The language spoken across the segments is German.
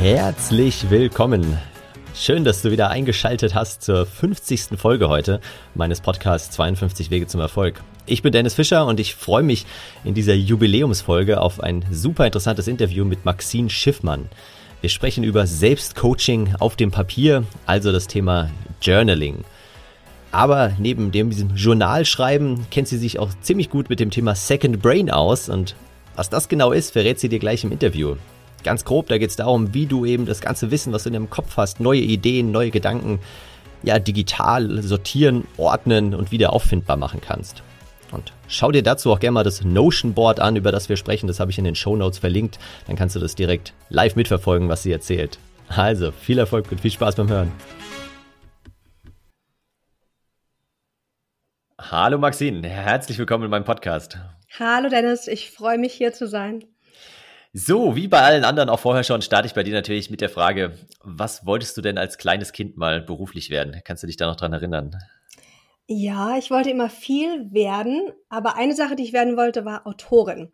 Herzlich willkommen. Schön, dass du wieder eingeschaltet hast zur 50. Folge heute meines Podcasts 52 Wege zum Erfolg. Ich bin Dennis Fischer und ich freue mich in dieser Jubiläumsfolge auf ein super interessantes Interview mit Maxine Schiffmann. Wir sprechen über Selbstcoaching auf dem Papier, also das Thema Journaling. Aber neben dem diesem Journalschreiben kennt sie sich auch ziemlich gut mit dem Thema Second Brain aus und was das genau ist, verrät sie dir gleich im Interview. Ganz grob, da geht es darum, wie du eben das ganze Wissen, was du in deinem Kopf hast, neue Ideen, neue Gedanken, ja, digital sortieren, ordnen und wieder auffindbar machen kannst. Und schau dir dazu auch gerne mal das Notion Board an, über das wir sprechen. Das habe ich in den Show Notes verlinkt. Dann kannst du das direkt live mitverfolgen, was sie erzählt. Also, viel Erfolg und viel Spaß beim Hören. Hallo Maxine, herzlich willkommen in meinem Podcast. Hallo Dennis, ich freue mich hier zu sein. So, wie bei allen anderen auch vorher schon, starte ich bei dir natürlich mit der Frage, was wolltest du denn als kleines Kind mal beruflich werden? Kannst du dich da noch dran erinnern? Ja, ich wollte immer viel werden, aber eine Sache, die ich werden wollte, war Autorin.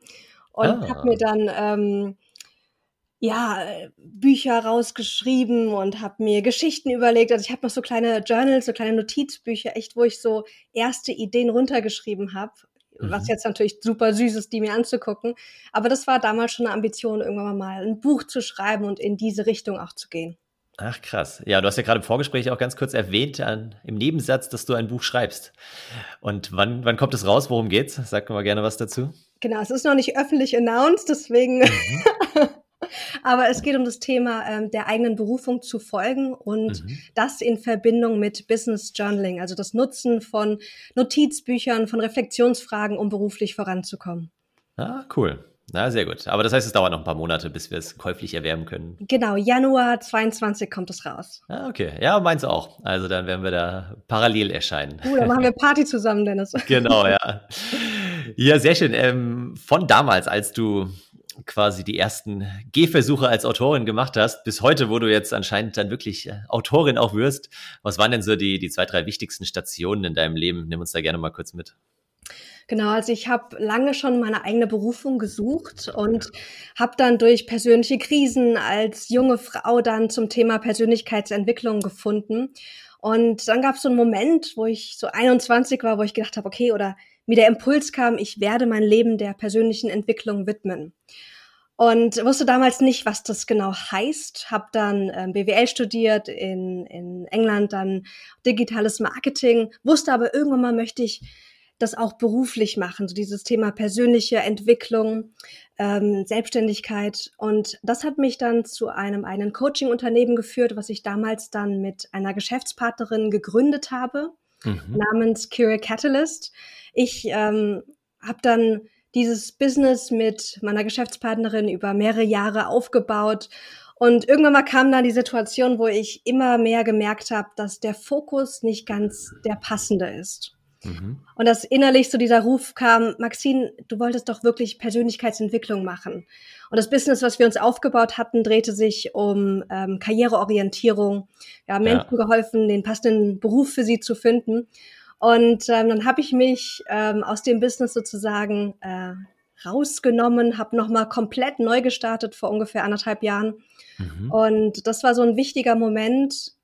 Und ah. habe mir dann ähm, ja Bücher rausgeschrieben und habe mir Geschichten überlegt. Also ich habe noch so kleine Journals, so kleine Notizbücher, echt, wo ich so erste Ideen runtergeschrieben habe mhm. was jetzt natürlich super süß ist, die mir anzugucken. Aber das war damals schon eine Ambition, irgendwann mal ein Buch zu schreiben und in diese Richtung auch zu gehen. Ach krass. Ja, du hast ja gerade im Vorgespräch auch ganz kurz erwähnt, an, im Nebensatz, dass du ein Buch schreibst. Und wann, wann kommt es raus? Worum geht's? Sag mal gerne was dazu. Genau, es ist noch nicht öffentlich announced, deswegen mhm. Aber es geht um das Thema ähm, der eigenen Berufung zu folgen und mhm. das in Verbindung mit Business Journaling, also das Nutzen von Notizbüchern, von Reflexionsfragen, um beruflich voranzukommen. Ah, cool. Na, sehr gut. Aber das heißt, es dauert noch ein paar Monate, bis wir es käuflich erwerben können. Genau, Januar 22 kommt es raus. Ah, okay. Ja, meins auch. Also dann werden wir da parallel erscheinen. Uh, dann machen wir Party zusammen, Dennis. genau, ja. Ja, sehr schön. Ähm, von damals, als du quasi die ersten Gehversuche als Autorin gemacht hast, bis heute, wo du jetzt anscheinend dann wirklich äh, Autorin auch wirst. Was waren denn so die, die zwei, drei wichtigsten Stationen in deinem Leben? Nimm uns da gerne mal kurz mit. Genau, also ich habe lange schon meine eigene Berufung gesucht und habe dann durch persönliche Krisen als junge Frau dann zum Thema Persönlichkeitsentwicklung gefunden. Und dann gab es so einen Moment, wo ich so 21 war, wo ich gedacht habe, okay, oder mir der Impuls kam, ich werde mein Leben der persönlichen Entwicklung widmen. Und wusste damals nicht, was das genau heißt. Habe dann ähm, BWL studiert in, in England, dann digitales Marketing, wusste aber irgendwann mal möchte ich das auch beruflich machen, so dieses Thema persönliche Entwicklung, ähm, Selbstständigkeit. Und das hat mich dann zu einem einen Coaching-Unternehmen geführt, was ich damals dann mit einer Geschäftspartnerin gegründet habe, mhm. namens Cure Catalyst. Ich ähm, habe dann dieses Business mit meiner Geschäftspartnerin über mehrere Jahre aufgebaut. Und irgendwann mal kam dann die Situation, wo ich immer mehr gemerkt habe, dass der Fokus nicht ganz der passende ist. Mhm. Und dass innerlich so dieser Ruf kam, Maxine, du wolltest doch wirklich Persönlichkeitsentwicklung machen. Und das Business, was wir uns aufgebaut hatten, drehte sich um ähm, Karriereorientierung. Wir haben Menschen ja. geholfen, den passenden Beruf für sie zu finden. Und ähm, dann habe ich mich ähm, aus dem Business sozusagen äh, rausgenommen, habe nochmal komplett neu gestartet vor ungefähr anderthalb Jahren. Mhm. Und das war so ein wichtiger Moment,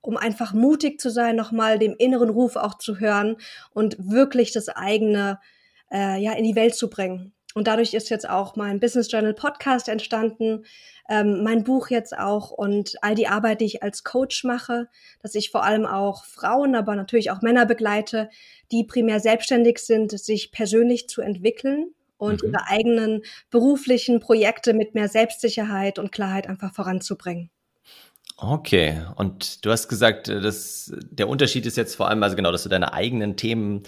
um einfach mutig zu sein, nochmal dem inneren Ruf auch zu hören und wirklich das eigene äh, ja in die Welt zu bringen. Und dadurch ist jetzt auch mein Business Journal Podcast entstanden, ähm, mein Buch jetzt auch und all die Arbeit, die ich als Coach mache, dass ich vor allem auch Frauen, aber natürlich auch Männer begleite, die primär selbstständig sind, sich persönlich zu entwickeln und mhm. ihre eigenen beruflichen Projekte mit mehr Selbstsicherheit und Klarheit einfach voranzubringen. Okay, und du hast gesagt, äh, dass der Unterschied ist jetzt vor allem, also genau, dass du deine eigenen Themen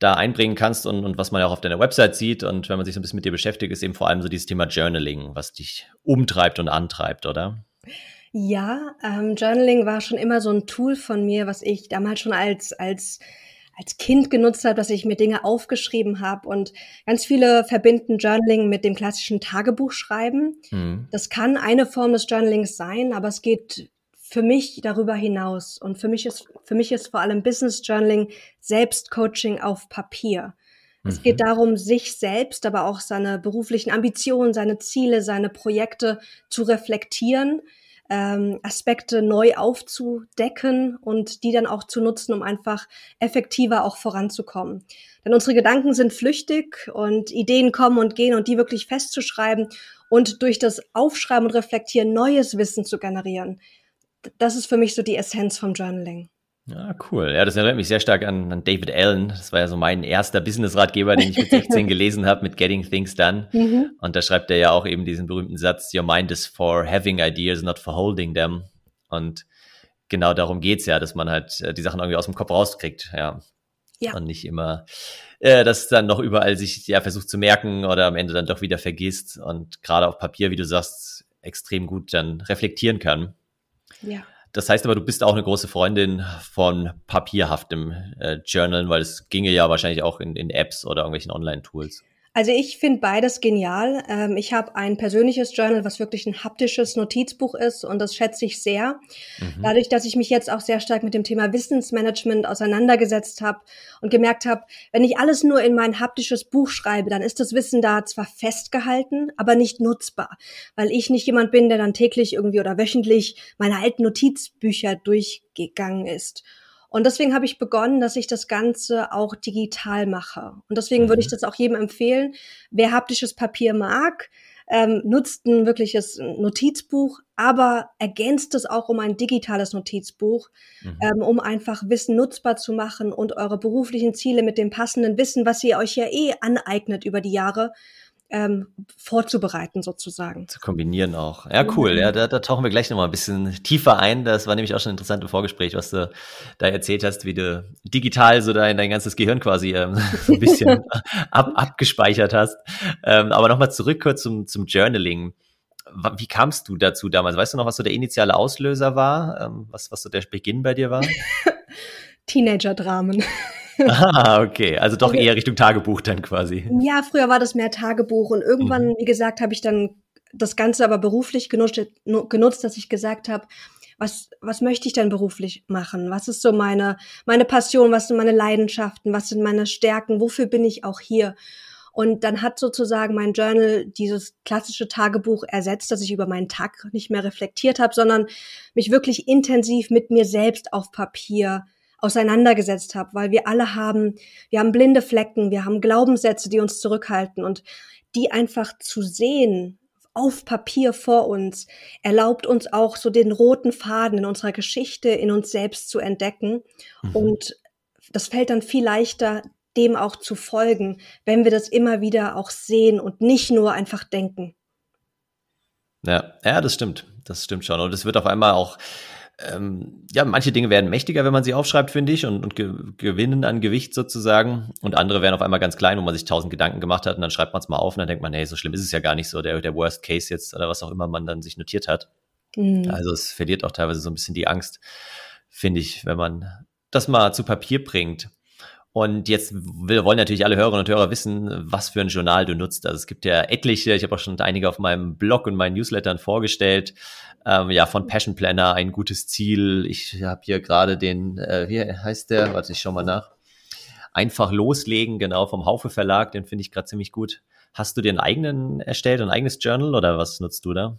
da einbringen kannst und, und was man ja auch auf deiner Website sieht und wenn man sich so ein bisschen mit dir beschäftigt, ist eben vor allem so dieses Thema Journaling, was dich umtreibt und antreibt, oder? Ja, ähm, Journaling war schon immer so ein Tool von mir, was ich damals schon als, als als Kind genutzt habe, dass ich mir Dinge aufgeschrieben habe. Und ganz viele verbinden Journaling mit dem klassischen Tagebuchschreiben. Mhm. Das kann eine Form des Journalings sein, aber es geht für mich darüber hinaus. Und für mich ist, für mich ist vor allem Business Journaling Selbstcoaching auf Papier. Mhm. Es geht darum, sich selbst, aber auch seine beruflichen Ambitionen, seine Ziele, seine Projekte zu reflektieren, ähm, Aspekte neu aufzudecken und die dann auch zu nutzen, um einfach effektiver auch voranzukommen. Denn unsere Gedanken sind flüchtig und Ideen kommen und gehen und die wirklich festzuschreiben und durch das Aufschreiben und Reflektieren neues Wissen zu generieren. Das ist für mich so die Essenz vom Journaling. Ja, cool. Ja, das erinnert mich sehr stark an, an David Allen. Das war ja so mein erster Business-Ratgeber, den ich mit 16 gelesen habe, mit Getting Things Done. Mhm. Und da schreibt er ja auch eben diesen berühmten Satz, Your mind is for having ideas, not for holding them. Und genau darum geht's ja, dass man halt äh, die Sachen irgendwie aus dem Kopf rauskriegt, ja. Ja. Und nicht immer äh, das dann noch überall sich ja versucht zu merken oder am Ende dann doch wieder vergisst und gerade auf Papier, wie du sagst, extrem gut dann reflektieren kann. Ja. Das heißt aber, du bist auch eine große Freundin von papierhaftem äh, Journalen, weil es ginge ja wahrscheinlich auch in, in Apps oder irgendwelchen Online-Tools. Also ich finde beides genial. Ähm, ich habe ein persönliches Journal, was wirklich ein haptisches Notizbuch ist und das schätze ich sehr. Mhm. Dadurch, dass ich mich jetzt auch sehr stark mit dem Thema Wissensmanagement auseinandergesetzt habe und gemerkt habe, wenn ich alles nur in mein haptisches Buch schreibe, dann ist das Wissen da zwar festgehalten, aber nicht nutzbar, weil ich nicht jemand bin, der dann täglich irgendwie oder wöchentlich meine alten Notizbücher durchgegangen ist. Und deswegen habe ich begonnen, dass ich das Ganze auch digital mache. Und deswegen würde ich mhm. das auch jedem empfehlen. Wer haptisches Papier mag, ähm, nutzt ein wirkliches Notizbuch, aber ergänzt es auch um ein digitales Notizbuch, mhm. ähm, um einfach Wissen nutzbar zu machen und eure beruflichen Ziele mit dem passenden Wissen, was ihr euch ja eh aneignet über die Jahre, ähm, vorzubereiten sozusagen. Zu kombinieren auch. Ja, cool. Ja, da, da tauchen wir gleich nochmal ein bisschen tiefer ein. Das war nämlich auch schon ein interessantes Vorgespräch, was du da erzählt hast, wie du digital so dein, dein ganzes Gehirn quasi ähm, so ein bisschen ab, abgespeichert hast. Ähm, aber nochmal zurück kurz zum, zum Journaling. Wie kamst du dazu damals? Weißt du noch, was so der initiale Auslöser war? Ähm, was, was so der Beginn bei dir war? Teenager-Dramen. Ah, okay. Also doch eher Richtung Tagebuch dann quasi. Ja, früher war das mehr Tagebuch und irgendwann, mhm. wie gesagt, habe ich dann das Ganze aber beruflich genutzt, genutzt dass ich gesagt habe, was, was möchte ich denn beruflich machen? Was ist so meine, meine Passion? Was sind meine Leidenschaften? Was sind meine Stärken? Wofür bin ich auch hier? Und dann hat sozusagen mein Journal dieses klassische Tagebuch ersetzt, dass ich über meinen Tag nicht mehr reflektiert habe, sondern mich wirklich intensiv mit mir selbst auf Papier auseinandergesetzt habe, weil wir alle haben, wir haben blinde Flecken, wir haben Glaubenssätze, die uns zurückhalten und die einfach zu sehen auf Papier vor uns erlaubt uns auch so den roten Faden in unserer Geschichte in uns selbst zu entdecken mhm. und das fällt dann viel leichter, dem auch zu folgen, wenn wir das immer wieder auch sehen und nicht nur einfach denken. Ja, ja, das stimmt. Das stimmt schon. Und es wird auf einmal auch ähm, ja, manche Dinge werden mächtiger, wenn man sie aufschreibt, finde ich, und, und ge gewinnen an Gewicht sozusagen. Und andere werden auf einmal ganz klein, wo man sich tausend Gedanken gemacht hat und dann schreibt man es mal auf und dann denkt man, hey, so schlimm ist es ja gar nicht so, der, der Worst Case jetzt oder was auch immer man dann sich notiert hat. Mhm. Also es verliert auch teilweise so ein bisschen die Angst, finde ich, wenn man das mal zu Papier bringt. Und jetzt wollen natürlich alle Hörerinnen und Hörer wissen, was für ein Journal du nutzt. Also es gibt ja etliche, ich habe auch schon einige auf meinem Blog und meinen Newslettern vorgestellt. Ähm, ja, von Passion Planner, ein gutes Ziel. Ich habe hier gerade den, äh, wie heißt der? Warte, ich schau mal nach. Einfach loslegen, genau, vom Haufe Verlag, den finde ich gerade ziemlich gut. Hast du dir einen eigenen erstellt, ein eigenes Journal oder was nutzt du da?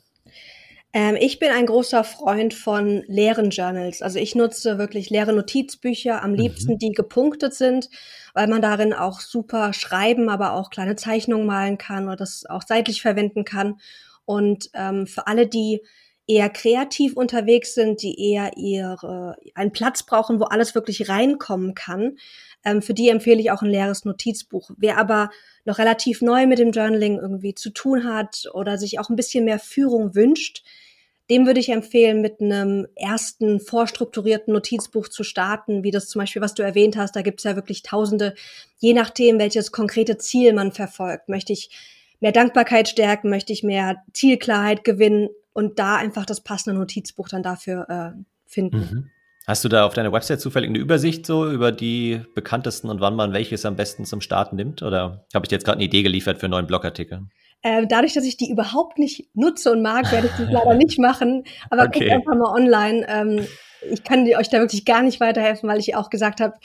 Ähm, ich bin ein großer Freund von leeren Journals. Also ich nutze wirklich leere Notizbücher, am liebsten, mhm. die gepunktet sind, weil man darin auch super schreiben, aber auch kleine Zeichnungen malen kann oder das auch seitlich verwenden kann. Und ähm, für alle, die eher kreativ unterwegs sind, die eher ihre, einen Platz brauchen, wo alles wirklich reinkommen kann, ähm, für die empfehle ich auch ein leeres Notizbuch. Wer aber noch relativ neu mit dem Journaling irgendwie zu tun hat oder sich auch ein bisschen mehr Führung wünscht, dem würde ich empfehlen, mit einem ersten vorstrukturierten Notizbuch zu starten, wie das zum Beispiel, was du erwähnt hast. Da gibt es ja wirklich Tausende, je nachdem, welches konkrete Ziel man verfolgt. Möchte ich mehr Dankbarkeit stärken? Möchte ich mehr Zielklarheit gewinnen? Und da einfach das passende Notizbuch dann dafür äh, finden. Mhm. Hast du da auf deiner Website zufällig eine Übersicht so über die bekanntesten und wann man welches am besten zum Starten nimmt? Oder habe ich dir jetzt gerade eine Idee geliefert für einen neuen Blogartikel? Äh, dadurch, dass ich die überhaupt nicht nutze und mag, werde ich das leider nicht machen. Aber okay. guckt einfach mal online. Ähm, ich kann euch da wirklich gar nicht weiterhelfen, weil ich auch gesagt habe,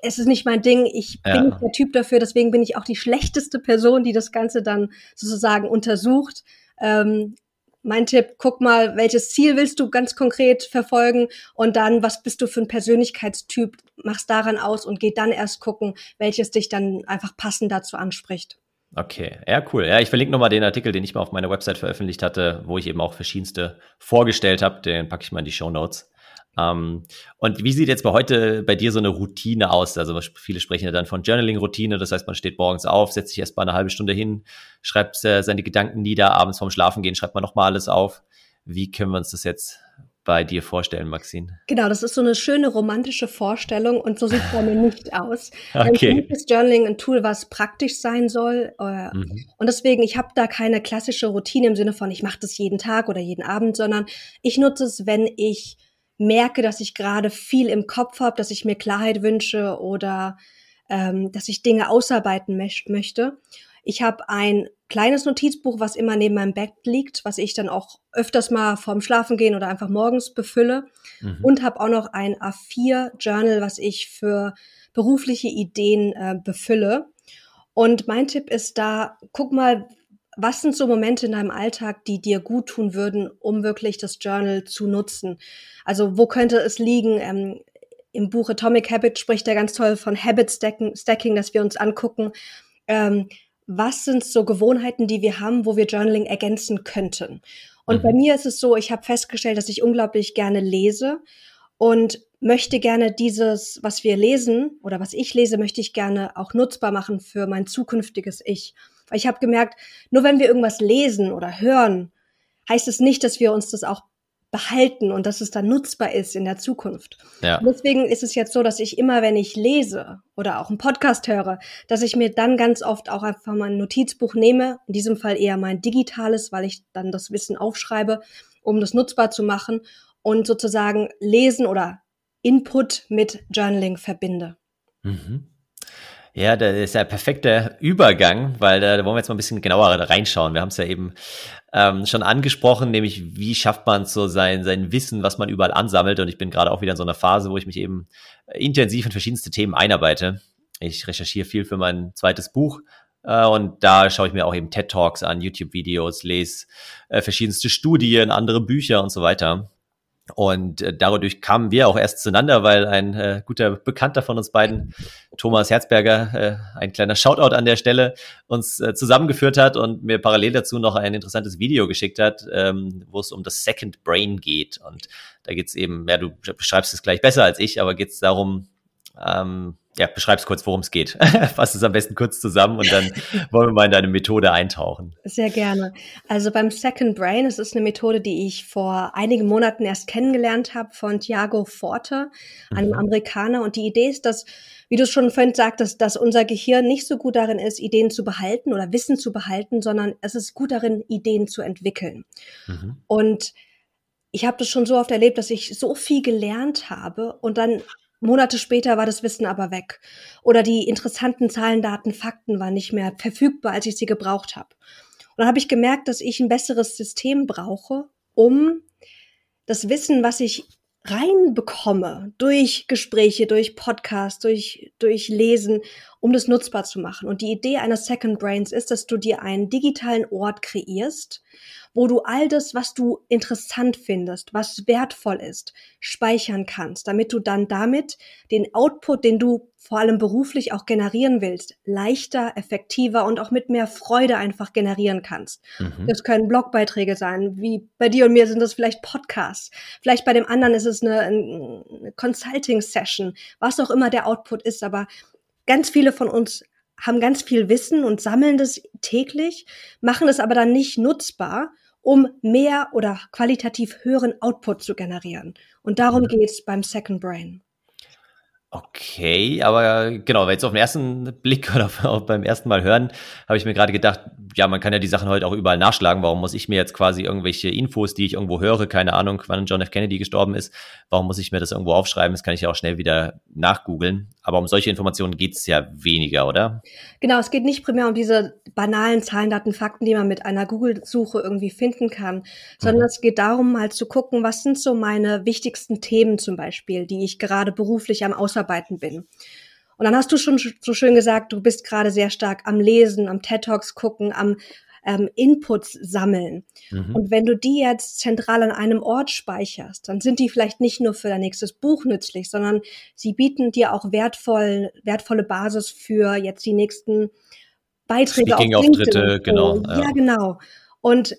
es ist nicht mein Ding. Ich bin ja. nicht der Typ dafür. Deswegen bin ich auch die schlechteste Person, die das Ganze dann sozusagen untersucht. Ähm, mein Tipp, guck mal, welches Ziel willst du ganz konkret verfolgen und dann, was bist du für ein Persönlichkeitstyp, machst daran aus und geh dann erst gucken, welches dich dann einfach passend dazu anspricht. Okay, ja, cool. Ja, ich verlinke nochmal den Artikel, den ich mal auf meiner Website veröffentlicht hatte, wo ich eben auch verschiedenste vorgestellt habe. Den packe ich mal in die Show Notes. Ähm, und wie sieht jetzt bei heute bei dir so eine Routine aus? Also viele sprechen ja dann von Journaling-Routine. Das heißt, man steht morgens auf, setzt sich erst mal eine halbe Stunde hin, schreibt äh, seine Gedanken nieder, abends vorm Schlafen gehen, schreibt man nochmal alles auf. Wie können wir uns das jetzt bei dir vorstellen, Maxine? Genau, das ist so eine schöne romantische Vorstellung und so sieht es bei mir nicht aus. okay. ist Journaling ein Tool, was praktisch sein soll. Äh, mhm. Und deswegen, ich habe da keine klassische Routine im Sinne von, ich mache das jeden Tag oder jeden Abend, sondern ich nutze es, wenn ich merke, dass ich gerade viel im Kopf habe, dass ich mir Klarheit wünsche oder ähm, dass ich Dinge ausarbeiten möchte. Ich habe ein kleines Notizbuch, was immer neben meinem Bett liegt, was ich dann auch öfters mal vorm Schlafengehen oder einfach morgens befülle. Mhm. Und habe auch noch ein A4-Journal, was ich für berufliche Ideen äh, befülle. Und mein Tipp ist da, guck mal, was sind so Momente in deinem Alltag, die dir gut tun würden, um wirklich das Journal zu nutzen? Also wo könnte es liegen? Ähm, Im Buch Atomic Habit spricht er ganz toll von Habit Stacking, dass wir uns angucken, ähm, was sind so Gewohnheiten, die wir haben, wo wir Journaling ergänzen könnten. Und mhm. bei mir ist es so, ich habe festgestellt, dass ich unglaublich gerne lese und möchte gerne dieses, was wir lesen oder was ich lese, möchte ich gerne auch nutzbar machen für mein zukünftiges Ich. Weil ich habe gemerkt, nur wenn wir irgendwas lesen oder hören, heißt es nicht, dass wir uns das auch behalten und dass es dann nutzbar ist in der Zukunft. Ja. deswegen ist es jetzt so, dass ich immer, wenn ich lese oder auch einen Podcast höre, dass ich mir dann ganz oft auch einfach mal ein Notizbuch nehme, in diesem Fall eher mein digitales, weil ich dann das Wissen aufschreibe, um das nutzbar zu machen und sozusagen Lesen oder Input mit Journaling verbinde. Mhm. Ja, das ist ja ein perfekter Übergang, weil da, da wollen wir jetzt mal ein bisschen genauer reinschauen. Wir haben es ja eben ähm, schon angesprochen, nämlich wie schafft man so sein, sein Wissen, was man überall ansammelt. Und ich bin gerade auch wieder in so einer Phase, wo ich mich eben intensiv in verschiedenste Themen einarbeite. Ich recherchiere viel für mein zweites Buch, äh, und da schaue ich mir auch eben TED Talks an, YouTube-Videos, lese äh, verschiedenste Studien, andere Bücher und so weiter. Und äh, dadurch kamen wir auch erst zueinander, weil ein äh, guter Bekannter von uns beiden, Thomas Herzberger, äh, ein kleiner Shoutout an der Stelle, uns äh, zusammengeführt hat und mir parallel dazu noch ein interessantes Video geschickt hat, ähm, wo es um das Second Brain geht. Und da geht es eben, ja, du beschreibst es gleich besser als ich, aber geht es darum, ähm, ja, beschreib's kurz, worum es geht. Fass es am besten kurz zusammen und dann wollen wir mal in deine Methode eintauchen. Sehr gerne. Also beim Second Brain, es ist eine Methode, die ich vor einigen Monaten erst kennengelernt habe von Thiago Forte, einem mhm. Amerikaner. Und die Idee ist, dass, wie du schon vorhin sagtest, dass unser Gehirn nicht so gut darin ist, Ideen zu behalten oder Wissen zu behalten, sondern es ist gut darin, Ideen zu entwickeln. Mhm. Und ich habe das schon so oft erlebt, dass ich so viel gelernt habe und dann Monate später war das Wissen aber weg. Oder die interessanten Zahlen, Daten, Fakten waren nicht mehr verfügbar, als ich sie gebraucht habe. Und dann habe ich gemerkt, dass ich ein besseres System brauche, um das Wissen, was ich reinbekomme durch Gespräche, durch Podcasts, durch, durch Lesen, um das nutzbar zu machen. Und die Idee eines Second Brains ist, dass du dir einen digitalen Ort kreierst, wo du all das, was du interessant findest, was wertvoll ist, speichern kannst, damit du dann damit den Output, den du vor allem beruflich auch generieren willst, leichter, effektiver und auch mit mehr Freude einfach generieren kannst. Mhm. Das können Blogbeiträge sein, wie bei dir und mir sind das vielleicht Podcasts. Vielleicht bei dem anderen ist es eine, eine Consulting-Session, was auch immer der Output ist, aber ganz viele von uns haben ganz viel Wissen und sammeln das täglich, machen es aber dann nicht nutzbar, um mehr oder qualitativ höheren Output zu generieren. Und darum geht es beim Second Brain. Okay, aber genau, jetzt auf den ersten Blick oder auch beim ersten Mal hören, habe ich mir gerade gedacht, ja, man kann ja die Sachen heute auch überall nachschlagen. Warum muss ich mir jetzt quasi irgendwelche Infos, die ich irgendwo höre, keine Ahnung, wann John F. Kennedy gestorben ist, warum muss ich mir das irgendwo aufschreiben? Das kann ich ja auch schnell wieder nachgoogeln. Aber um solche Informationen geht's ja weniger, oder? Genau, es geht nicht primär um diese banalen Zahlen, Daten, Fakten, die man mit einer Google-Suche irgendwie finden kann, sondern mhm. es geht darum, mal zu gucken, was sind so meine wichtigsten Themen zum Beispiel, die ich gerade beruflich am Ausarbeiten bin. Und dann hast du schon so schön gesagt, du bist gerade sehr stark am Lesen, am TED Talks gucken, am ähm, Inputs sammeln. Mhm. Und wenn du die jetzt zentral an einem Ort speicherst, dann sind die vielleicht nicht nur für dein nächstes Buch nützlich, sondern sie bieten dir auch wertvoll, wertvolle Basis für jetzt die nächsten Beiträge Speaking auf LinkedIn. genau. Ja. ja, genau. Und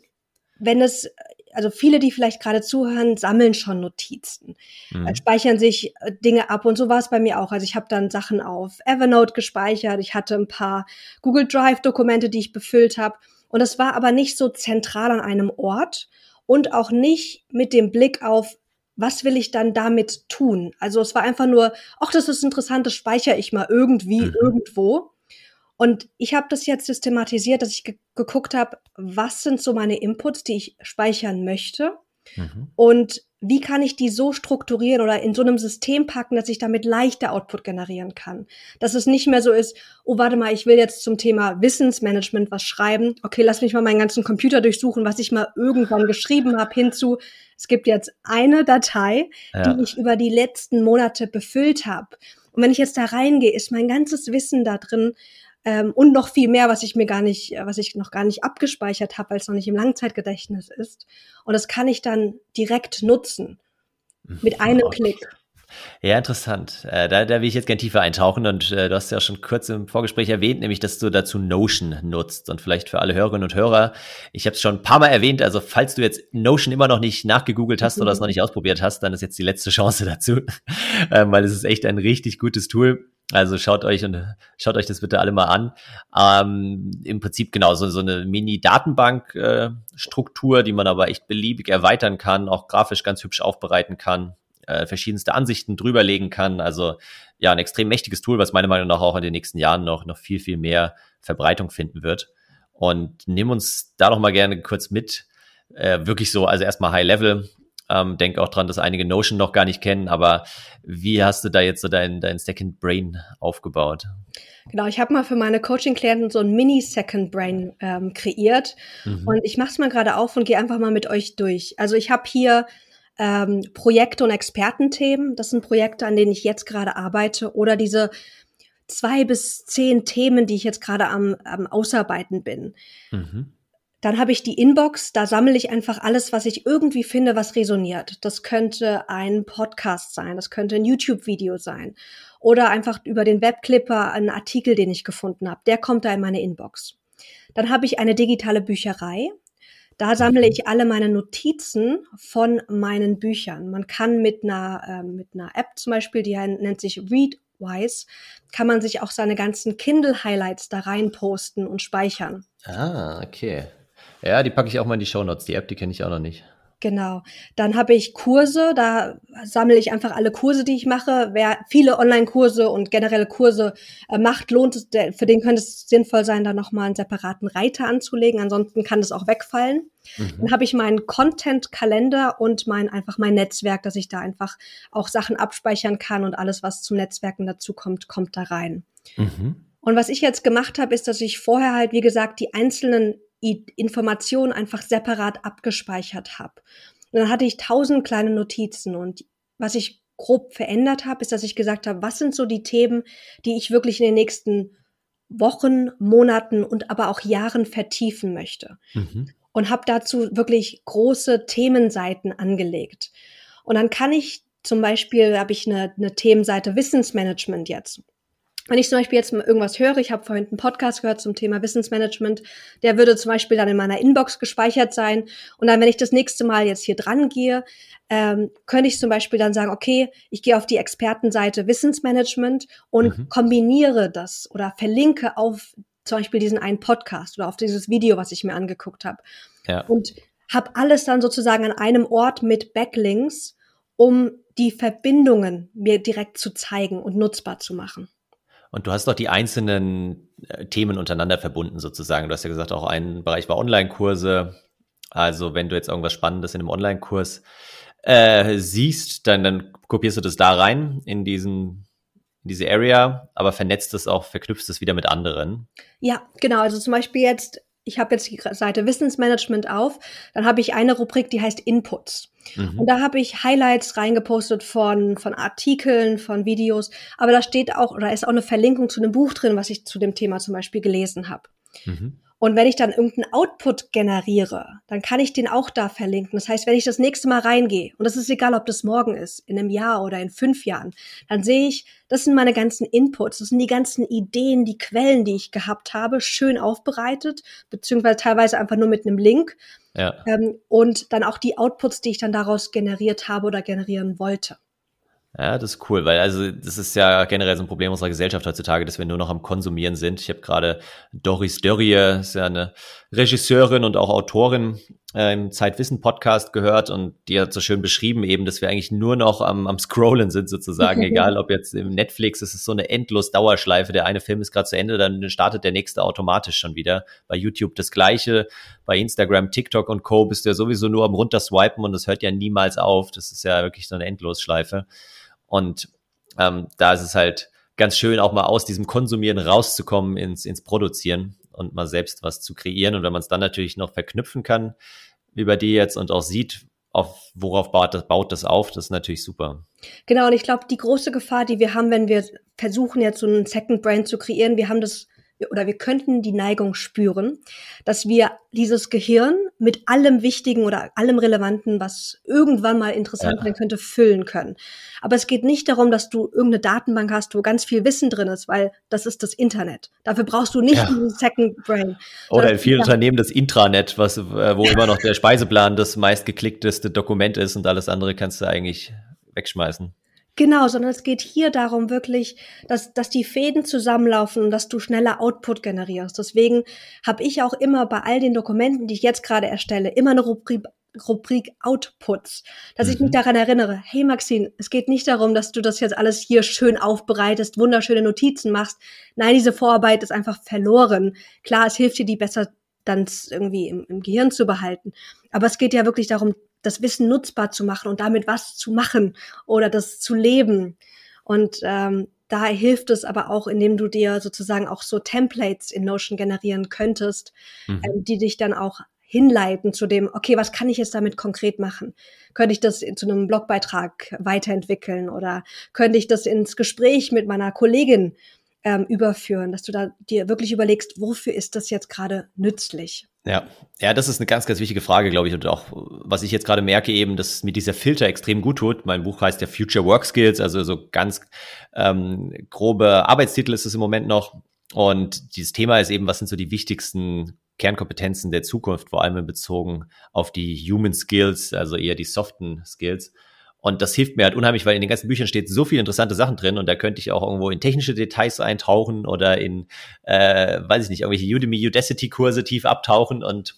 wenn es also viele, die vielleicht gerade zuhören, sammeln schon Notizen, mhm. Speichern sich äh, Dinge ab und so war es bei mir auch. Also ich habe dann Sachen auf Evernote gespeichert, ich hatte ein paar Google Drive Dokumente, die ich befüllt habe und es war aber nicht so zentral an einem Ort und auch nicht mit dem Blick auf was will ich dann damit tun? Also es war einfach nur, ach, das ist interessant, das speichere ich mal irgendwie mhm. irgendwo. Und ich habe das jetzt systematisiert, dass ich geguckt habe, was sind so meine Inputs, die ich speichern möchte mhm. und wie kann ich die so strukturieren oder in so einem System packen, dass ich damit leichter Output generieren kann. Dass es nicht mehr so ist, oh, warte mal, ich will jetzt zum Thema Wissensmanagement was schreiben. Okay, lass mich mal meinen ganzen Computer durchsuchen, was ich mal irgendwann geschrieben habe, hinzu, es gibt jetzt eine Datei, ja. die ich über die letzten Monate befüllt habe. Und wenn ich jetzt da reingehe, ist mein ganzes Wissen da drin, ähm, und noch viel mehr, was ich mir gar nicht, was ich noch gar nicht abgespeichert habe, weil es noch nicht im Langzeitgedächtnis ist. Und das kann ich dann direkt nutzen mit einem okay. Klick. Ja, interessant. Äh, da, da will ich jetzt gerne tiefer eintauchen und äh, du hast ja schon kurz im Vorgespräch erwähnt, nämlich, dass du dazu Notion nutzt und vielleicht für alle Hörerinnen und Hörer. Ich habe es schon ein paar Mal erwähnt, also falls du jetzt Notion immer noch nicht nachgegoogelt hast mhm. oder es noch nicht ausprobiert hast, dann ist jetzt die letzte Chance dazu, ähm, weil es ist echt ein richtig gutes Tool. Also schaut euch und schaut euch das bitte alle mal an. Ähm, Im Prinzip genau so, so eine Mini-Datenbank-Struktur, äh, die man aber echt beliebig erweitern kann, auch grafisch ganz hübsch aufbereiten kann, äh, verschiedenste Ansichten drüberlegen kann. Also ja, ein extrem mächtiges Tool, was meiner Meinung nach auch in den nächsten Jahren noch, noch viel, viel mehr Verbreitung finden wird. Und nimm uns da noch mal gerne kurz mit. Äh, wirklich so, also erstmal High Level, ähm, denke auch dran, dass einige Notion noch gar nicht kennen, aber wie hast du da jetzt so dein, dein Second Brain aufgebaut? Genau, ich habe mal für meine Coaching-Klienten so ein Mini-Second Brain ähm, kreiert mhm. und ich mache es mal gerade auf und gehe einfach mal mit euch durch. Also ich habe hier ähm, Projekte und Expertenthemen. Das sind Projekte, an denen ich jetzt gerade arbeite oder diese zwei bis zehn Themen, die ich jetzt gerade am, am Ausarbeiten bin. Mhm. Dann habe ich die Inbox, da sammle ich einfach alles, was ich irgendwie finde, was resoniert. Das könnte ein Podcast sein, das könnte ein YouTube-Video sein oder einfach über den Webclipper ein Artikel, den ich gefunden habe. Der kommt da in meine Inbox. Dann habe ich eine digitale Bücherei. Da sammle ich alle meine Notizen von meinen Büchern. Man kann mit einer, äh, mit einer App zum Beispiel, die nennt sich Readwise, kann man sich auch seine ganzen Kindle-Highlights da rein posten und speichern. Ah, okay. Ja, die packe ich auch mal in die Show Notes. Die App, die kenne ich auch noch nicht. Genau. Dann habe ich Kurse, da sammle ich einfach alle Kurse, die ich mache. Wer viele Online-Kurse und generelle Kurse äh, macht, lohnt es, der, für den könnte es sinnvoll sein, da nochmal einen separaten Reiter anzulegen. Ansonsten kann das auch wegfallen. Mhm. Dann habe ich meinen Content-Kalender und mein einfach mein Netzwerk, dass ich da einfach auch Sachen abspeichern kann und alles, was zum Netzwerken dazu kommt, kommt da rein. Mhm. Und was ich jetzt gemacht habe, ist, dass ich vorher halt, wie gesagt, die einzelnen Informationen einfach separat abgespeichert habe. Und dann hatte ich tausend kleine Notizen und was ich grob verändert habe, ist, dass ich gesagt habe, was sind so die Themen, die ich wirklich in den nächsten Wochen, Monaten und aber auch Jahren vertiefen möchte. Mhm. Und habe dazu wirklich große Themenseiten angelegt. Und dann kann ich zum Beispiel, habe ich eine, eine Themenseite Wissensmanagement jetzt. Wenn ich zum Beispiel jetzt mal irgendwas höre, ich habe vorhin einen Podcast gehört zum Thema Wissensmanagement, der würde zum Beispiel dann in meiner Inbox gespeichert sein. Und dann, wenn ich das nächste Mal jetzt hier dran gehe, ähm, könnte ich zum Beispiel dann sagen, okay, ich gehe auf die Expertenseite Wissensmanagement und mhm. kombiniere das oder verlinke auf zum Beispiel diesen einen Podcast oder auf dieses Video, was ich mir angeguckt habe. Ja. Und habe alles dann sozusagen an einem Ort mit Backlinks, um die Verbindungen mir direkt zu zeigen und nutzbar zu machen. Und du hast doch die einzelnen äh, Themen untereinander verbunden sozusagen. Du hast ja gesagt, auch ein Bereich war Online-Kurse. Also wenn du jetzt irgendwas Spannendes in einem Online-Kurs äh, siehst, dann, dann kopierst du das da rein in diesen in diese Area, aber vernetzt es auch, verknüpfst es wieder mit anderen. Ja, genau. Also zum Beispiel jetzt ich habe jetzt die Seite Wissensmanagement auf, dann habe ich eine Rubrik, die heißt Inputs. Mhm. Und da habe ich Highlights reingepostet von, von Artikeln, von Videos, aber da steht auch, oder ist auch eine Verlinkung zu einem Buch drin, was ich zu dem Thema zum Beispiel gelesen habe. Mhm. Und wenn ich dann irgendeinen Output generiere, dann kann ich den auch da verlinken. Das heißt, wenn ich das nächste Mal reingehe, und das ist egal, ob das morgen ist, in einem Jahr oder in fünf Jahren, dann sehe ich, das sind meine ganzen Inputs, das sind die ganzen Ideen, die Quellen, die ich gehabt habe, schön aufbereitet, beziehungsweise teilweise einfach nur mit einem Link. Ja. Ähm, und dann auch die Outputs, die ich dann daraus generiert habe oder generieren wollte. Ja, das ist cool, weil also das ist ja generell so ein Problem unserer Gesellschaft heutzutage, dass wir nur noch am Konsumieren sind. Ich habe gerade Doris Dörrie, ist ja eine Regisseurin und auch Autorin äh, im Zeitwissen-Podcast gehört und die hat so schön beschrieben eben, dass wir eigentlich nur noch am, am Scrollen sind sozusagen, egal ob jetzt im Netflix, es ist so eine endlos Dauerschleife. Der eine Film ist gerade zu Ende, dann startet der nächste automatisch schon wieder. Bei YouTube das gleiche, bei Instagram, TikTok und Co. bist du ja sowieso nur am runterswipen und das hört ja niemals auf. Das ist ja wirklich so eine Endlosschleife. Und ähm, da ist es halt ganz schön, auch mal aus diesem Konsumieren rauszukommen ins, ins Produzieren und mal selbst was zu kreieren. Und wenn man es dann natürlich noch verknüpfen kann, bei dir jetzt, und auch sieht, auf worauf baut das, baut das auf, das ist natürlich super. Genau, und ich glaube, die große Gefahr, die wir haben, wenn wir versuchen, jetzt so einen Second Brand zu kreieren, wir haben das oder wir könnten die Neigung spüren, dass wir dieses Gehirn mit allem Wichtigen oder allem Relevanten, was irgendwann mal interessant ja. sein könnte, füllen können. Aber es geht nicht darum, dass du irgendeine Datenbank hast, wo ganz viel Wissen drin ist, weil das ist das Internet. Dafür brauchst du nicht ja. einen Second Brain. Oder in vielen Unternehmen das Intranet, was, äh, wo immer noch der Speiseplan das meistgeklickteste Dokument ist und alles andere kannst du eigentlich wegschmeißen. Genau, sondern es geht hier darum wirklich, dass, dass die Fäden zusammenlaufen und dass du schneller Output generierst. Deswegen habe ich auch immer bei all den Dokumenten, die ich jetzt gerade erstelle, immer eine Rubrik, Rubrik Outputs, dass mhm. ich mich mhm. daran erinnere, hey Maxine, es geht nicht darum, dass du das jetzt alles hier schön aufbereitest, wunderschöne Notizen machst. Nein, diese Vorarbeit ist einfach verloren. Klar, es hilft dir, die besser dann irgendwie im, im Gehirn zu behalten. Aber es geht ja wirklich darum, das Wissen nutzbar zu machen und damit was zu machen oder das zu leben. Und ähm, da hilft es aber auch, indem du dir sozusagen auch so Templates in Notion generieren könntest, mhm. ähm, die dich dann auch hinleiten zu dem, okay, was kann ich jetzt damit konkret machen? Könnte ich das zu einem Blogbeitrag weiterentwickeln oder könnte ich das ins Gespräch mit meiner Kollegin ähm, überführen, dass du da dir wirklich überlegst, wofür ist das jetzt gerade nützlich? Ja, ja, das ist eine ganz, ganz wichtige Frage, glaube ich. Und auch, was ich jetzt gerade merke, eben, dass mir dieser Filter extrem gut tut. Mein Buch heißt ja Future Work Skills, also so ganz ähm, grobe Arbeitstitel ist es im Moment noch. Und dieses Thema ist eben, was sind so die wichtigsten Kernkompetenzen der Zukunft, vor allem bezogen auf die Human Skills, also eher die soften Skills. Und das hilft mir halt unheimlich, weil in den ganzen Büchern steht so viele interessante Sachen drin und da könnte ich auch irgendwo in technische Details eintauchen oder in, äh, weiß ich nicht, irgendwelche Udemy Udacity-Kurse tief abtauchen und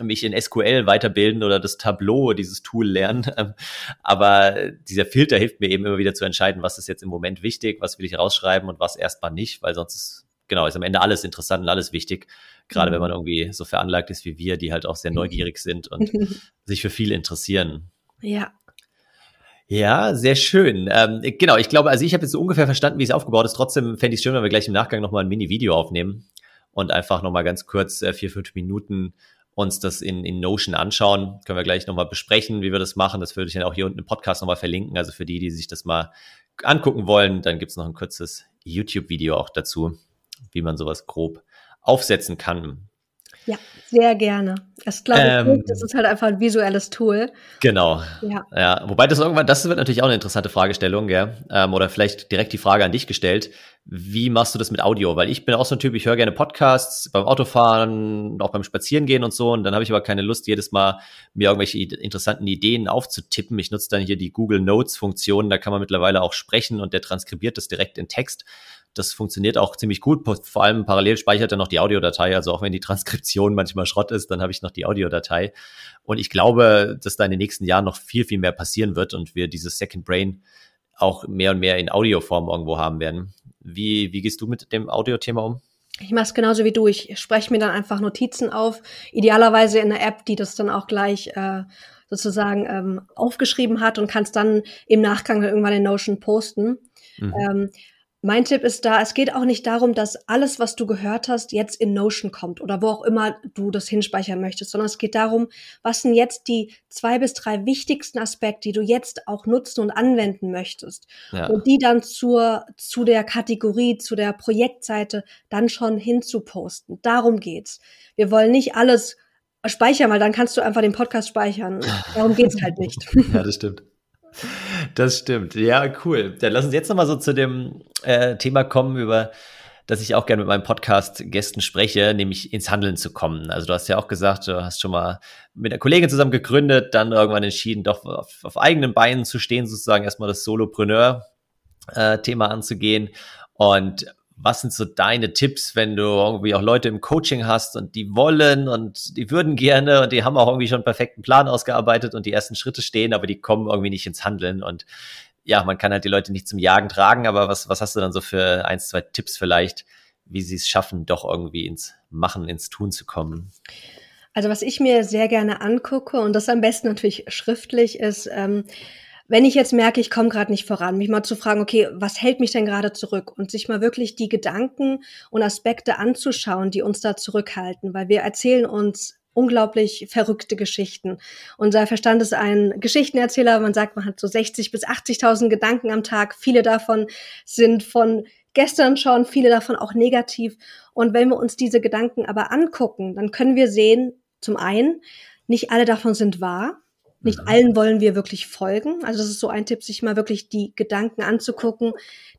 mich in SQL weiterbilden oder das Tableau, dieses Tool lernen. Aber dieser Filter hilft mir eben immer wieder zu entscheiden, was ist jetzt im Moment wichtig, was will ich rausschreiben und was erstmal nicht, weil sonst ist, genau, ist am Ende alles interessant und alles wichtig. Gerade mhm. wenn man irgendwie so veranlagt ist wie wir, die halt auch sehr neugierig sind und sich für viel interessieren. Ja, ja, sehr schön. Ähm, genau, ich glaube, also ich habe jetzt so ungefähr verstanden, wie es aufgebaut ist. Trotzdem fände ich es schön, wenn wir gleich im Nachgang nochmal ein Mini-Video aufnehmen und einfach nochmal ganz kurz äh, vier, fünf Minuten uns das in, in Notion anschauen. Können wir gleich nochmal besprechen, wie wir das machen. Das würde ich dann auch hier unten im Podcast nochmal verlinken. Also für die, die sich das mal angucken wollen, dann gibt's noch ein kurzes YouTube-Video auch dazu, wie man sowas grob aufsetzen kann. Ja, sehr gerne. Das glaube ich, ähm, das ist halt einfach ein visuelles Tool. Genau. Ja. ja. Wobei das irgendwann, das wird natürlich auch eine interessante Fragestellung, gell? Ähm, oder vielleicht direkt die Frage an dich gestellt. Wie machst du das mit Audio? Weil ich bin auch so ein Typ, ich höre gerne Podcasts beim Autofahren, auch beim Spazierengehen und so. Und dann habe ich aber keine Lust, jedes Mal mir irgendwelche interessanten Ideen aufzutippen. Ich nutze dann hier die Google Notes Funktion. Da kann man mittlerweile auch sprechen und der transkribiert das direkt in Text. Das funktioniert auch ziemlich gut. Vor allem parallel speichert er noch die Audiodatei. Also auch wenn die Transkription manchmal Schrott ist, dann habe ich noch die Audiodatei. Und ich glaube, dass da in den nächsten Jahren noch viel, viel mehr passieren wird und wir dieses Second Brain auch mehr und mehr in Audioform irgendwo haben werden. Wie, wie gehst du mit dem Audio-Thema um? Ich mache es genauso wie du. Ich spreche mir dann einfach Notizen auf, idealerweise in einer App, die das dann auch gleich äh, sozusagen ähm, aufgeschrieben hat und kann es dann im Nachgang irgendwann in Notion posten. Mhm. Ähm, Mein Tipp ist da, es geht auch nicht darum, dass alles, was du gehört hast, jetzt in Notion kommt oder wo auch immer du das hinspeichern möchtest, sondern es geht darum, was sind jetzt die zwei bis drei wichtigsten Aspekte, die du jetzt auch nutzen und anwenden möchtest. Ja. Und die dann zur, zu der Kategorie, zu der Projektseite dann schon hinzuposten. Darum geht's. Wir wollen nicht alles speichern, weil dann kannst du einfach den Podcast speichern. Darum geht's halt nicht. ja, das stimmt. Das stimmt. Ja, cool. Dann lass uns jetzt nochmal so zu dem äh, Thema kommen, über das ich auch gerne mit meinem Podcast-Gästen spreche, nämlich ins Handeln zu kommen. Also du hast ja auch gesagt, du hast schon mal mit einer Kollegin zusammen gegründet, dann irgendwann entschieden, doch auf, auf eigenen Beinen zu stehen, sozusagen erstmal das Solopreneur-Thema äh, anzugehen. Und was sind so deine Tipps, wenn du irgendwie auch Leute im Coaching hast und die wollen und die würden gerne und die haben auch irgendwie schon einen perfekten Plan ausgearbeitet und die ersten Schritte stehen, aber die kommen irgendwie nicht ins Handeln und ja, man kann halt die Leute nicht zum Jagen tragen, aber was, was hast du dann so für ein, zwei Tipps vielleicht, wie sie es schaffen, doch irgendwie ins Machen, ins Tun zu kommen? Also was ich mir sehr gerne angucke und das am besten natürlich schriftlich ist, ähm, wenn ich jetzt merke, ich komme gerade nicht voran, mich mal zu fragen, okay, was hält mich denn gerade zurück? Und sich mal wirklich die Gedanken und Aspekte anzuschauen, die uns da zurückhalten, weil wir erzählen uns unglaublich verrückte Geschichten. Unser Verstand ist ein Geschichtenerzähler. Man sagt, man hat so 60 bis 80.000 Gedanken am Tag. Viele davon sind von gestern schon, viele davon auch negativ. Und wenn wir uns diese Gedanken aber angucken, dann können wir sehen, zum einen, nicht alle davon sind wahr. Nicht mhm. allen wollen wir wirklich folgen. Also das ist so ein Tipp, sich mal wirklich die Gedanken anzugucken,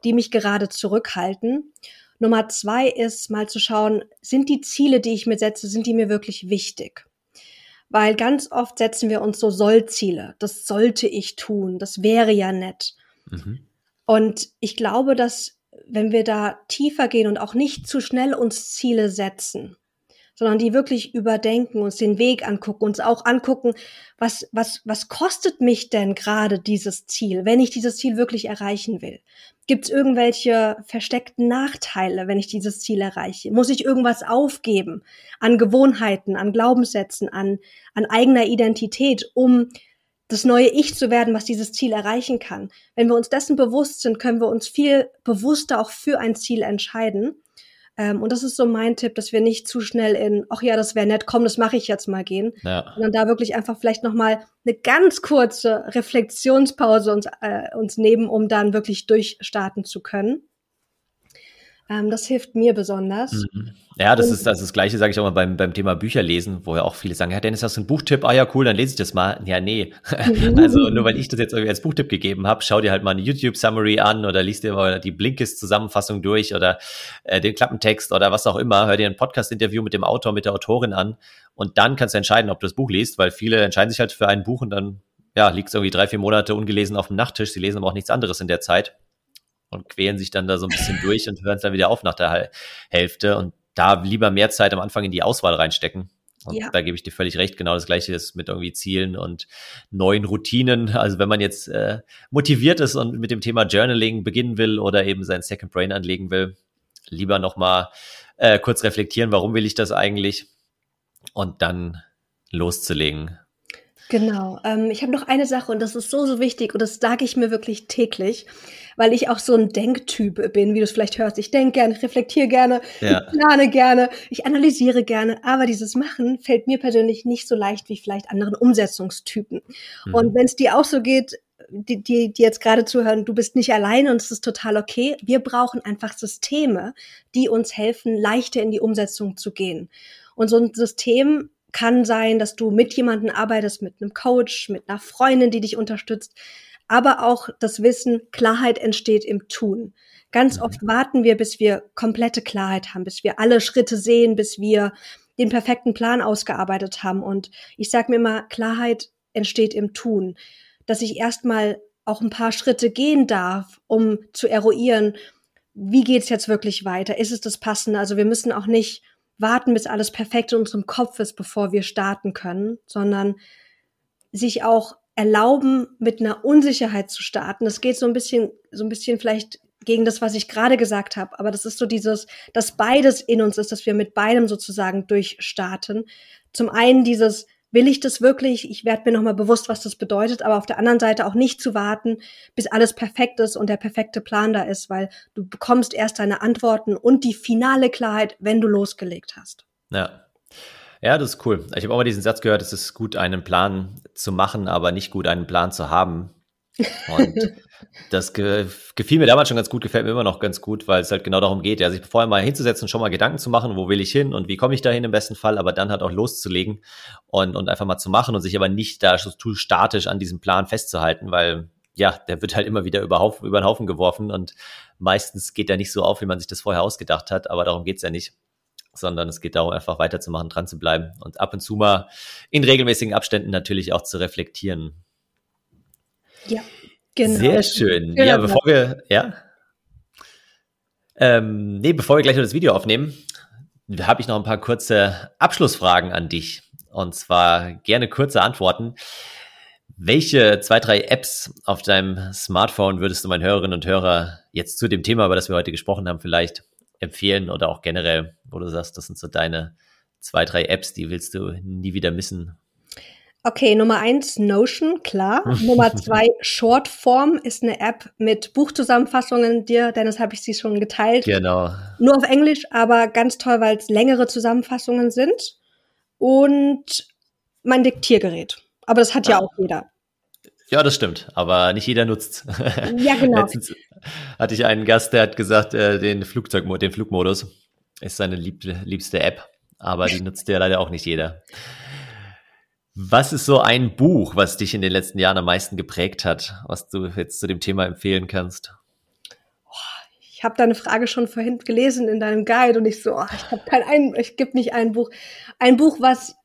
die mich gerade zurückhalten. Nummer zwei ist mal zu schauen, sind die Ziele, die ich mir setze, sind die mir wirklich wichtig? Weil ganz oft setzen wir uns so Sollziele. Das sollte ich tun. Das wäre ja nett. Mhm. Und ich glaube, dass wenn wir da tiefer gehen und auch nicht zu schnell uns Ziele setzen, sondern die wirklich überdenken, uns den Weg angucken, uns auch angucken, was, was, was kostet mich denn gerade dieses Ziel, wenn ich dieses Ziel wirklich erreichen will? Gibt es irgendwelche versteckten Nachteile, wenn ich dieses Ziel erreiche? Muss ich irgendwas aufgeben an Gewohnheiten, an Glaubenssätzen, an, an eigener Identität, um das neue Ich zu werden, was dieses Ziel erreichen kann? Wenn wir uns dessen bewusst sind, können wir uns viel bewusster auch für ein Ziel entscheiden ähm, und das ist so mein Tipp, dass wir nicht zu schnell in, ach ja, das wäre nett, komm, das mache ich jetzt mal gehen, ja. sondern da wirklich einfach vielleicht noch mal eine ganz kurze Reflexionspause uns, äh, uns nehmen, um dann wirklich durchstarten zu können. Ähm, das hilft mir besonders. Mhm. Ja, das und, ist das, ist das Gleiche, sage ich auch mal beim, beim Thema Bücher lesen, wo ja auch viele sagen, ja, Dennis, hast du einen Buchtipp? Ah ja, cool, dann lese ich das mal. Ja, nee. Mhm. also nur weil ich das jetzt irgendwie als Buchtipp gegeben habe, schau dir halt mal eine YouTube-Summary an oder liest dir mal die Blinkist-Zusammenfassung durch oder äh, den Klappentext oder was auch immer. Hör dir ein Podcast-Interview mit dem Autor, mit der Autorin an und dann kannst du entscheiden, ob du das Buch liest, weil viele entscheiden sich halt für ein Buch und dann ja, liegt es irgendwie drei, vier Monate ungelesen auf dem Nachttisch. Sie lesen aber auch nichts anderes in der Zeit und quälen sich dann da so ein bisschen durch und hören es dann wieder auf nach der Hälfte und da lieber mehr Zeit am Anfang in die Auswahl reinstecken. Und ja. da gebe ich dir völlig recht. Genau das Gleiche ist mit irgendwie Zielen und neuen Routinen. Also wenn man jetzt äh, motiviert ist und mit dem Thema Journaling beginnen will oder eben sein Second Brain anlegen will, lieber nochmal äh, kurz reflektieren, warum will ich das eigentlich? Und dann loszulegen. Genau. Ähm, ich habe noch eine Sache und das ist so, so wichtig und das sage ich mir wirklich täglich, weil ich auch so ein Denktyp bin, wie du es vielleicht hörst. Ich denke gerne, ich reflektiere gerne, ja. ich plane gerne, ich analysiere gerne, aber dieses Machen fällt mir persönlich nicht so leicht wie vielleicht anderen Umsetzungstypen. Mhm. Und wenn es dir auch so geht, die, die, die jetzt gerade zuhören, du bist nicht alleine und es ist total okay. Wir brauchen einfach Systeme, die uns helfen, leichter in die Umsetzung zu gehen. Und so ein System kann sein, dass du mit jemandem arbeitest, mit einem Coach, mit einer Freundin, die dich unterstützt. Aber auch das Wissen, Klarheit entsteht im Tun. Ganz mhm. oft warten wir, bis wir komplette Klarheit haben, bis wir alle Schritte sehen, bis wir den perfekten Plan ausgearbeitet haben. Und ich sage mir immer, Klarheit entsteht im Tun. Dass ich erstmal auch ein paar Schritte gehen darf, um zu eruieren, wie geht's jetzt wirklich weiter? Ist es das Passende? Also wir müssen auch nicht warten, bis alles perfekt in unserem Kopf ist, bevor wir starten können, sondern sich auch erlauben, mit einer Unsicherheit zu starten. Das geht so ein bisschen, so ein bisschen vielleicht gegen das, was ich gerade gesagt habe. Aber das ist so dieses, dass beides in uns ist, dass wir mit beidem sozusagen durchstarten. Zum einen dieses will ich das wirklich? Ich werde mir nochmal bewusst, was das bedeutet, aber auf der anderen Seite auch nicht zu warten, bis alles perfekt ist und der perfekte Plan da ist, weil du bekommst erst deine Antworten und die finale Klarheit, wenn du losgelegt hast. Ja. Ja, das ist cool. Ich habe auch mal diesen Satz gehört, es ist gut, einen Plan zu machen, aber nicht gut, einen Plan zu haben. Und das ge gefiel mir damals schon ganz gut, gefällt mir immer noch ganz gut, weil es halt genau darum geht, ja, sich vorher mal hinzusetzen, schon mal Gedanken zu machen, wo will ich hin und wie komme ich dahin im besten Fall, aber dann halt auch loszulegen und, und einfach mal zu machen und sich aber nicht da so statisch an diesem Plan festzuhalten, weil ja, der wird halt immer wieder über, Haufen, über den Haufen geworfen und meistens geht er nicht so auf, wie man sich das vorher ausgedacht hat, aber darum geht's ja nicht sondern es geht darum, einfach weiterzumachen, dran zu bleiben und ab und zu mal in regelmäßigen Abständen natürlich auch zu reflektieren. Ja, genau. Sehr schön. Genau. Ja, bevor wir, ja. Ähm, nee, bevor wir gleich noch das Video aufnehmen, habe ich noch ein paar kurze Abschlussfragen an dich. Und zwar gerne kurze Antworten. Welche zwei, drei Apps auf deinem Smartphone würdest du meinen Hörerinnen und Hörer jetzt zu dem Thema, über das wir heute gesprochen haben, vielleicht empfehlen oder auch generell, wo du sagst, das sind so deine zwei, drei Apps, die willst du nie wieder missen? Okay, Nummer eins, Notion, klar. Nummer zwei, Shortform ist eine App mit Buchzusammenfassungen. Dir, Dennis, habe ich sie schon geteilt. Genau. Nur auf Englisch, aber ganz toll, weil es längere Zusammenfassungen sind. Und mein Diktiergerät. Aber das hat ja, ja auch jeder. Ja, das stimmt, aber nicht jeder nutzt. Ja, genau. Letztens hatte ich einen Gast, der hat gesagt, äh, den Flugzeugmodus, den Flugmodus ist seine lieb liebste App, aber die nutzt ja leider auch nicht jeder. Was ist so ein Buch, was dich in den letzten Jahren am meisten geprägt hat, was du jetzt zu dem Thema empfehlen kannst? Ich habe deine Frage schon vorhin gelesen in deinem Guide und ich so, oh, ich habe kein ein, ich gebe nicht ein Buch, ein Buch, was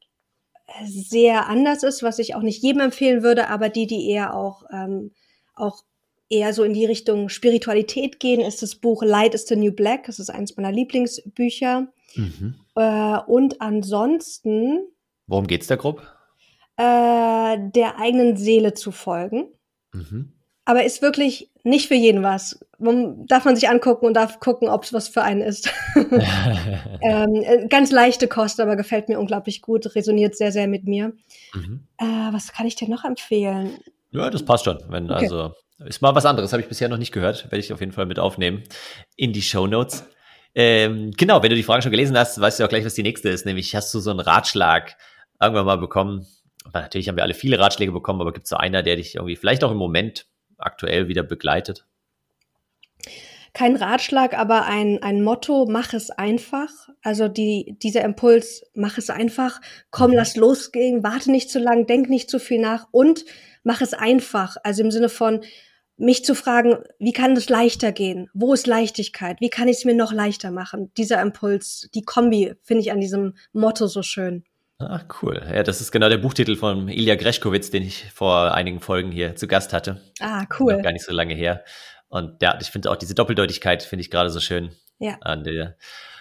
sehr anders ist, was ich auch nicht jedem empfehlen würde, aber die, die eher auch ähm, auch eher so in die Richtung Spiritualität gehen, ist das Buch Light is the New Black. Das ist eines meiner Lieblingsbücher. Mhm. Äh, und ansonsten. Worum geht's da grob? Äh, der eigenen Seele zu folgen. Mhm. Aber ist wirklich nicht für jeden was. Man, darf man sich angucken und darf gucken, ob es was für einen ist. ähm, äh, ganz leichte Kost, aber gefällt mir unglaublich gut, resoniert sehr, sehr mit mir. Mhm. Äh, was kann ich dir noch empfehlen? Ja, das passt schon. Wenn, okay. Also ist mal was anderes, habe ich bisher noch nicht gehört. Werde ich auf jeden Fall mit aufnehmen in die Show Notes. Ähm, genau, wenn du die Frage schon gelesen hast, weißt du auch gleich, was die nächste ist. Nämlich hast du so einen Ratschlag irgendwann mal bekommen. Aber natürlich haben wir alle viele Ratschläge bekommen, aber gibt es so einer, der dich irgendwie vielleicht auch im Moment aktuell wieder begleitet? Kein Ratschlag, aber ein, ein Motto, mach es einfach. Also die, dieser Impuls, mach es einfach, komm, mhm. lass losgehen, warte nicht zu lang, denk nicht zu viel nach und mach es einfach. Also im Sinne von, mich zu fragen, wie kann es leichter gehen? Wo ist Leichtigkeit? Wie kann ich es mir noch leichter machen? Dieser Impuls, die Kombi finde ich an diesem Motto so schön. Ah, cool. Ja, das ist genau der Buchtitel von Ilya Greschkowitz, den ich vor einigen Folgen hier zu Gast hatte. Ah, cool. Noch gar nicht so lange her. Und ja, ich finde auch diese Doppeldeutigkeit finde ich gerade so schön. Ja. An, der,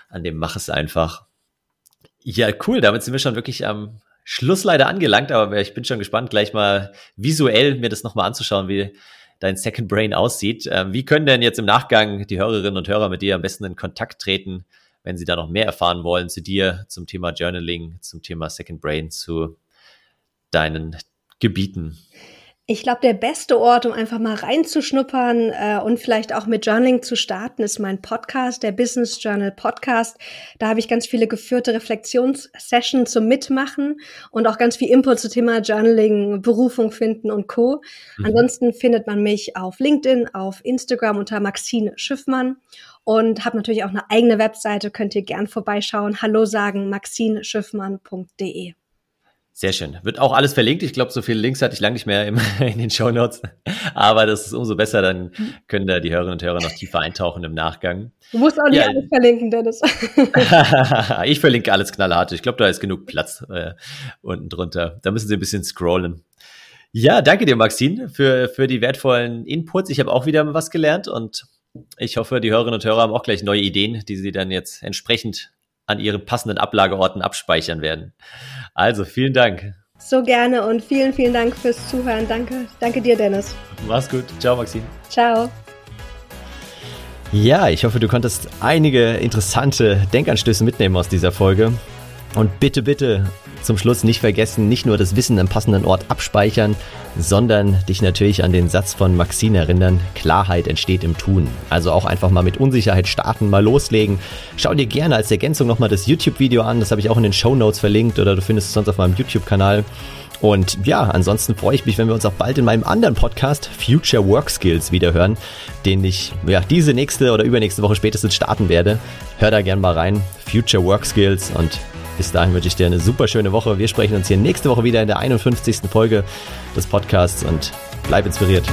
an dem Mach es einfach. Ja, cool. Damit sind wir schon wirklich am Schluss leider angelangt, aber ich bin schon gespannt, gleich mal visuell mir das nochmal anzuschauen, wie dein Second Brain aussieht. Ähm, wie können denn jetzt im Nachgang die Hörerinnen und Hörer mit dir am besten in Kontakt treten? Wenn Sie da noch mehr erfahren wollen zu dir, zum Thema Journaling, zum Thema Second Brain, zu deinen Gebieten? Ich glaube, der beste Ort, um einfach mal reinzuschnuppern äh, und vielleicht auch mit Journaling zu starten, ist mein Podcast, der Business Journal Podcast. Da habe ich ganz viele geführte Reflexionssessions zum Mitmachen und auch ganz viel Input zum Thema Journaling, Berufung finden und Co. Mhm. Ansonsten findet man mich auf LinkedIn, auf Instagram unter Maxine Schiffmann und habe natürlich auch eine eigene Webseite, könnt ihr gern vorbeischauen. Hallo sagen, maxineschiffmann.de. Sehr schön. Wird auch alles verlinkt. Ich glaube, so viele Links hatte ich lange nicht mehr im, in den Show Notes. Aber das ist umso besser. Dann können da die Hörerinnen und Hörer noch tiefer eintauchen im Nachgang. Du musst auch nicht ja. alles verlinken, Dennis. ich verlinke alles knallhart. Ich glaube, da ist genug Platz äh, unten drunter. Da müssen Sie ein bisschen scrollen. Ja, danke dir, Maxine, für, für die wertvollen Inputs. Ich habe auch wieder was gelernt und ich hoffe, die Hörerinnen und Hörer haben auch gleich neue Ideen, die sie dann jetzt entsprechend an ihren passenden Ablageorten abspeichern werden. Also vielen Dank. So gerne und vielen, vielen Dank fürs Zuhören. Danke, danke dir, Dennis. Mach's gut. Ciao, Maxine. Ciao. Ja, ich hoffe, du konntest einige interessante Denkanstöße mitnehmen aus dieser Folge. Und bitte, bitte zum Schluss nicht vergessen, nicht nur das Wissen am passenden Ort abspeichern, sondern dich natürlich an den Satz von Maxine erinnern, Klarheit entsteht im Tun. Also auch einfach mal mit Unsicherheit starten, mal loslegen. Schau dir gerne als Ergänzung nochmal das YouTube-Video an, das habe ich auch in den Show Notes verlinkt oder du findest es sonst auf meinem YouTube-Kanal. Und ja, ansonsten freue ich mich, wenn wir uns auch bald in meinem anderen Podcast Future Work Skills wiederhören, den ich ja diese nächste oder übernächste Woche spätestens starten werde. Hör da gern mal rein. Future Work Skills und bis dahin wünsche ich dir eine super schöne Woche. Wir sprechen uns hier nächste Woche wieder in der 51. Folge des Podcasts und bleib inspiriert.